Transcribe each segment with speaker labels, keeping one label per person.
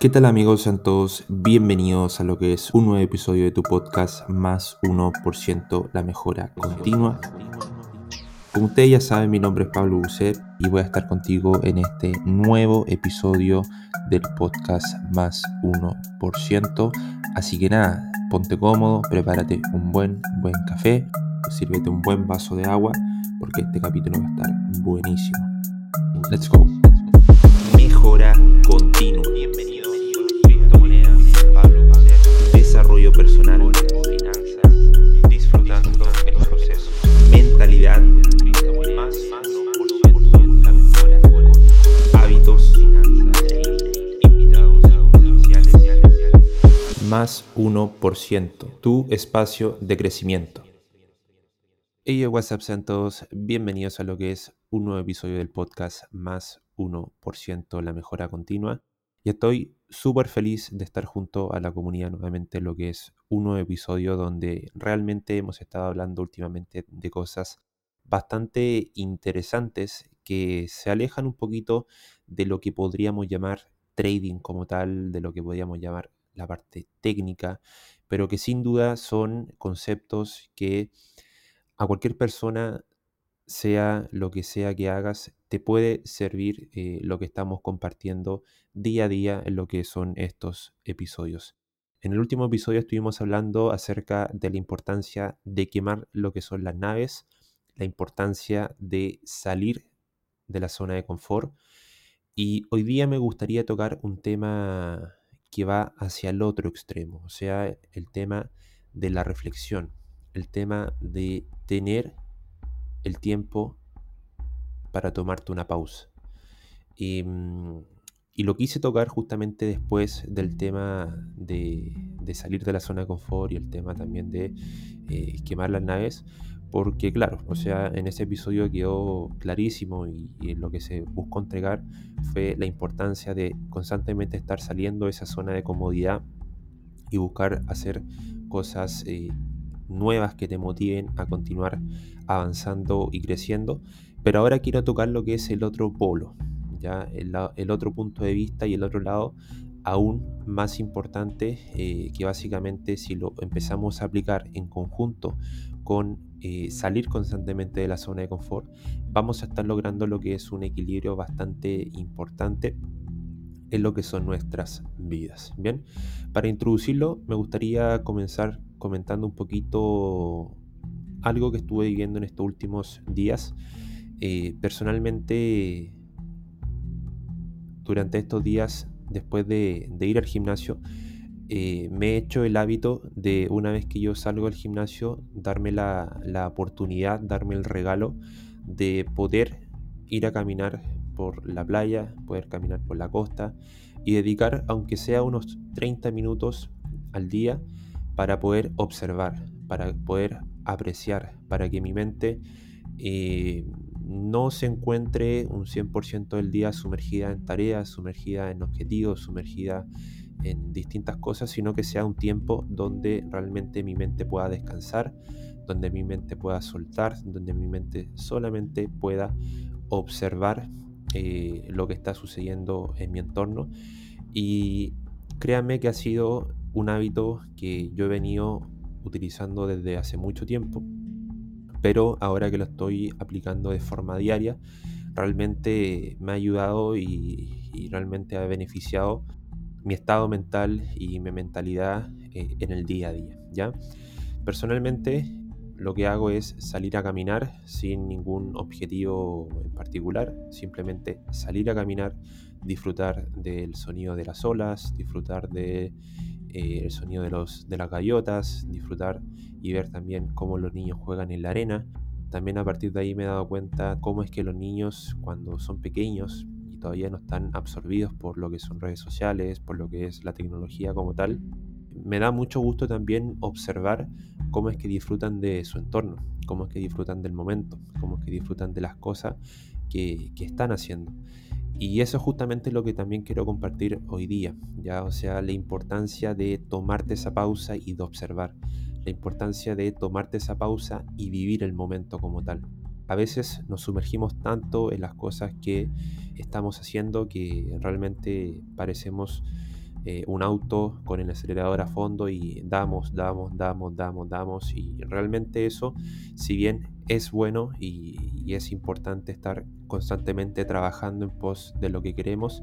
Speaker 1: ¿Qué tal amigos? Sean todos bienvenidos a lo que es un nuevo episodio de tu podcast Más 1% la mejora continua. Como ustedes ya saben, mi nombre es Pablo Bucet y voy a estar contigo en este nuevo episodio del podcast Más 1%. Así que nada, ponte cómodo, prepárate un buen, buen café, sírvete un buen vaso de agua porque este capítulo va a estar buenísimo. Let's go. Mejora continua. Bienvenido Desarrollo personal, finanzas, disfrutando el proceso. Mentalidad, más, más. Hábitos, invitados especiales. Más 1%. Tu espacio de crecimiento. Hey, WhatsApp, sean todos bienvenidos a lo que es un nuevo episodio del podcast Más 1% la mejora continua. Y estoy súper feliz de estar junto a la comunidad nuevamente en lo que es un nuevo episodio donde realmente hemos estado hablando últimamente de cosas bastante interesantes que se alejan un poquito de lo que podríamos llamar trading como tal, de lo que podríamos llamar la parte técnica, pero que sin duda son conceptos que a cualquier persona sea lo que sea que hagas, te puede servir eh, lo que estamos compartiendo día a día en lo que son estos episodios. En el último episodio estuvimos hablando acerca de la importancia de quemar lo que son las naves, la importancia de salir de la zona de confort y hoy día me gustaría tocar un tema que va hacia el otro extremo, o sea, el tema de la reflexión, el tema de tener el tiempo para tomarte una pausa. Y, mm, y lo quise tocar justamente después del tema de, salir de la zona de confort y el tema también de eh, quemar las naves, porque claro, o sea, en ese episodio quedó clarísimo y, y, lo que se buscó entregar fue la importancia de constantemente estar saliendo de esa zona de comodidad y buscar hacer cosas eh, nuevas que te motiven a continuar avanzando y creciendo. Pero ahora quiero tocar lo que es el otro polo, ya el, otro punto de vista y el otro lado aún más importante eh, que básicamente si lo empezamos a aplicar en conjunto con eh, salir constantemente de la zona de confort, vamos a estar logrando lo que es un equilibrio bastante importante en lo que son nuestras vidas. Bien, para introducirlo me gustaría comenzar comentando un poquito algo que estuve viviendo en estos últimos días. Eh, personalmente, durante estos días, después de, ir al gimnasio, eh, me he hecho el hábito de una vez que yo salgo del gimnasio, darme la, la oportunidad, darme el regalo de poder ir a caminar por la playa, poder caminar por la costa y dedicar, aunque sea unos 30 minutos al día, para poder observar, para poder apreciar, para que mi mente eh, no se encuentre un 100% del día sumergida en tareas, sumergida en objetivos, sumergida en distintas cosas, sino que sea un tiempo donde realmente mi mente pueda descansar, donde mi mente pueda soltar, donde mi mente solamente pueda observar eh, lo que está sucediendo en mi entorno. Y créanme que ha sido un hábito que yo he venido utilizando desde hace mucho tiempo, pero ahora que lo estoy aplicando de forma diaria, realmente me ha ayudado y, realmente ha beneficiado mi estado mental y mi mentalidad eh, en el día a día. ¿ya? Personalmente lo que hago es salir a caminar sin ningún objetivo en particular, simplemente salir a caminar, disfrutar del sonido de las olas, disfrutar de eh, el sonido de, los, de las gaviotas, disfrutar y ver también cómo los niños juegan en la arena. También a partir de ahí me he dado cuenta cómo es que los niños cuando son pequeños y todavía no están absorbidos por lo que son redes sociales, por lo que es la tecnología como tal, me da mucho gusto también observar cómo es que disfrutan de su entorno, cómo es que disfrutan del momento, cómo es que disfrutan de las cosas que, que están haciendo. Y eso es justamente lo que también quiero compartir hoy día, ya, o sea, la importancia de tomarte esa pausa y de observar, la importancia de tomarte esa pausa y vivir el momento como tal. A veces nos sumergimos tanto en las cosas que estamos haciendo que realmente parecemos eh, un auto con el acelerador a fondo y damos, damos, damos, damos, damos. Y realmente eso, si bien es bueno y, es importante estar constantemente trabajando en pos de lo que queremos,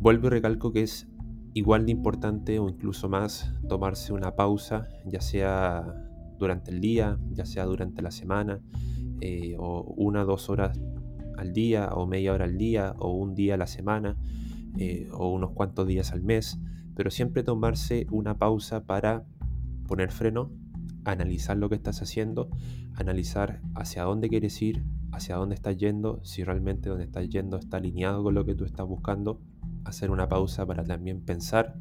Speaker 1: vuelvo y recalco que es igual de importante o incluso más tomarse una pausa, ya sea durante el día, ya sea durante la semana, eh, o una dos horas al día, o media hora al día, o un día a la semana, eh, o unos cuantos días al mes, pero siempre tomarse una pausa para poner freno, analizar lo que estás haciendo, analizar hacia dónde quieres ir, hacia dónde estás yendo, si realmente donde estás yendo está alineado con lo que tú estás buscando, hacer una pausa para también pensar,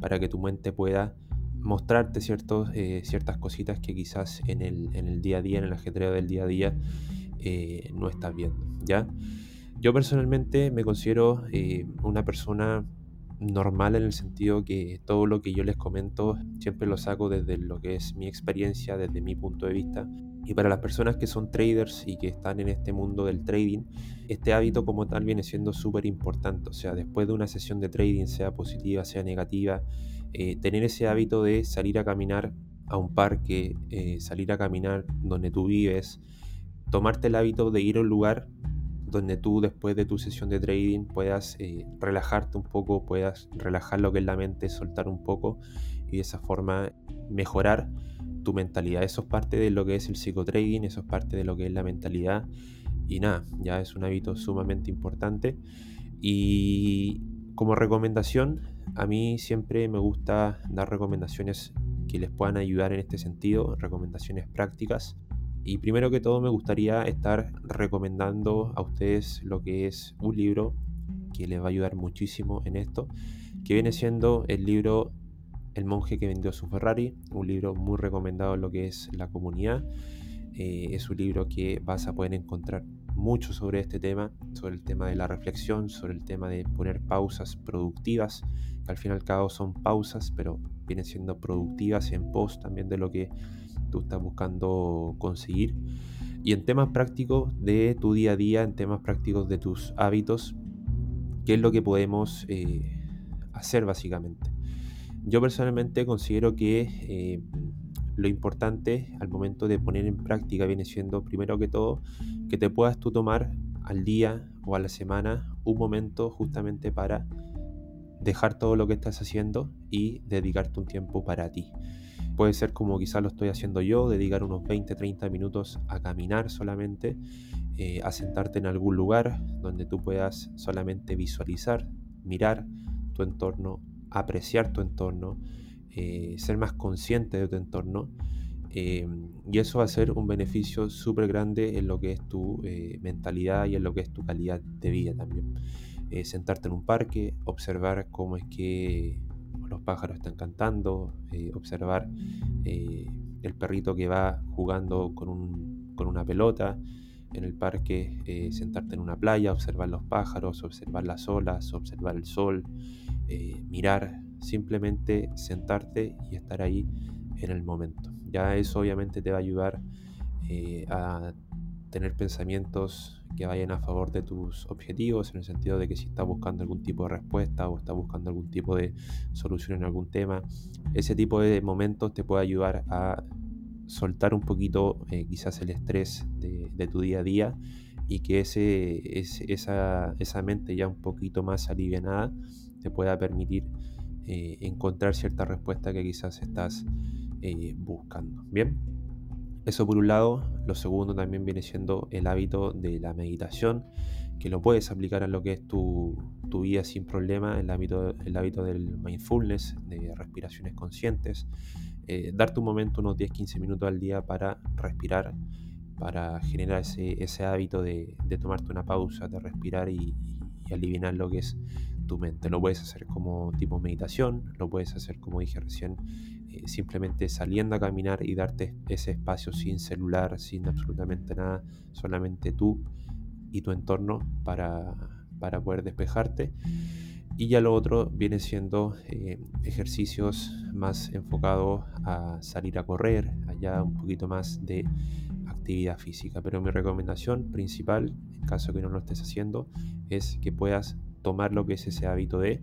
Speaker 1: para que tu mente pueda mostrarte ciertos, eh, ciertas cositas que quizás en el, día a día, en el ajetreo del día a día, eh, no estás viendo. ¿ya? Yo personalmente me considero eh, una persona normal en el sentido que todo lo que yo les comento siempre lo saco desde lo que es mi experiencia, desde mi punto de vista. Y para las personas que son traders y que están en este mundo del trading, este hábito como tal viene siendo súper importante. O sea, después de una sesión de trading, sea positiva, sea negativa, eh, tener ese hábito de salir a caminar a un parque, eh, salir a caminar donde tú vives, tomarte el hábito de ir a un lugar donde tú después de tu sesión de trading puedas eh, relajarte un poco, puedas relajar lo que es la mente, soltar un poco y de esa forma mejorar tu mentalidad. Eso es parte de lo que es el psicotrading, eso es parte de lo que es la mentalidad. Y nada, ya es un hábito sumamente importante. Y como recomendación, a mí siempre me gusta dar recomendaciones que les puedan ayudar en este sentido, recomendaciones prácticas y primero que todo me gustaría estar recomendando a ustedes lo que es un libro que les va a ayudar muchísimo en esto, que viene siendo el libro El monje que vendió su Ferrari, un libro muy recomendado en lo que es la comunidad. Eh, es un libro que vas a poder encontrar mucho sobre este tema, sobre el tema de la reflexión, sobre el tema de poner pausas productivas, que al fin y al cabo son pausas, pero vienen siendo productivas en pos también de lo que tú estás buscando conseguir. Y en temas prácticos de tu día a día, en temas prácticos de tus hábitos, ¿qué es lo que podemos eh, hacer básicamente? Yo personalmente considero que eh, lo importante al momento de poner en práctica viene siendo, primero que todo, que te puedas tú tomar al día o a la semana un momento justamente para dejar todo lo que estás haciendo y dedicarte un tiempo para ti. Puede ser como quizás lo estoy haciendo yo, dedicar unos 20-30 minutos a caminar solamente, eh, a sentarte en algún lugar donde tú puedas solamente visualizar, mirar tu entorno, apreciar tu entorno, eh, ser más consciente de tu entorno. Eh, y eso va a ser un beneficio súper grande en lo que es tu mentalidad y en lo que es tu calidad de vida también. sentarte en un parque, observar cómo es que pájaros están cantando, eh, observar eh, el perrito que va jugando con, una pelota en el parque, eh, sentarte en una playa, observar los pájaros, observar las olas, observar el sol, mirar, simplemente sentarte y estar ahí en el momento. Ya eso obviamente te va a ayudar a tener pensamientos que vayan a favor de tus objetivos, en el sentido de que si estás buscando algún tipo de respuesta o estás buscando algún tipo de solución en algún tema, ese tipo de momentos te puede ayudar a soltar un poquito eh, quizás el estrés de, tu día a día y que ese, esa, esa, mente ya un poquito más aliviada te pueda permitir eh, encontrar cierta respuesta que quizás estás eh, buscando. Bien. Eso por un lado. Lo segundo también viene siendo el hábito de la meditación, que lo puedes aplicar a lo que es tu, vida sin problema, el hábito, el hábito del mindfulness, de respiraciones conscientes. Eh, darte un momento, unos 10-15 minutos al día para respirar, para generar ese, hábito de, tomarte una pausa, de respirar y, y aliviar lo que es tu mente. Lo puedes hacer como tipo meditación, lo puedes hacer como dije recién eh, simplemente saliendo a caminar y darte ese espacio sin celular, sin absolutamente nada, solamente tú y tu entorno para, poder despejarte. Y ya lo otro viene siendo eh, ejercicios más enfocados a salir a correr, allá un poquito más de actividad física. Pero mi recomendación principal, en caso que no lo estés haciendo, es que puedas tomar lo que es ese hábito de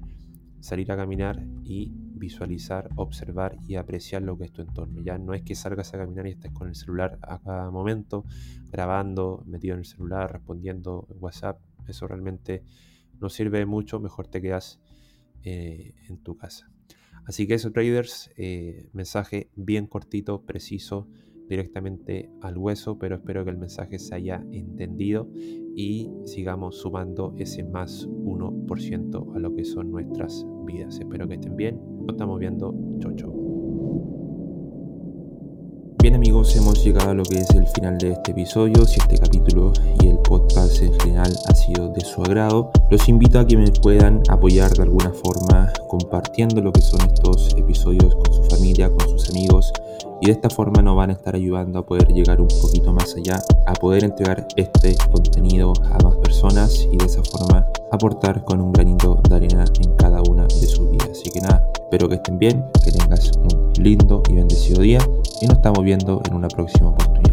Speaker 1: salir a caminar y visualizar, observar y apreciar lo que es tu entorno. Ya no es que salgas a caminar y estés con el celular a cada momento, grabando, metido en el celular, respondiendo en WhatsApp. Eso realmente no sirve mucho, mejor te quedas eh, en tu casa. Así que eso, traders, eh, mensaje bien cortito, preciso, directamente al hueso, pero espero que el mensaje se haya entendido y sigamos sumando ese más 1% a lo que son nuestras vidas. Espero que estén bien. Nos estamos viendo. Chau, Bien amigos, hemos llegado a lo que es el final de este episodio. Si este capítulo y el podcast en general ha sido de su agrado, los invito a que me puedan apoyar de alguna forma compartiendo lo que son estos episodios con su familia, con sus amigos y de esta forma nos van a estar ayudando a poder llegar un poquito más allá, a poder entregar este contenido a más personas y de esa forma aportar con un granito de arena en cada una de sus vidas. Así que nada, espero que estén bien, que tengas un lindo y bendecido día y nos estamos viendo en una próxima oportunidad.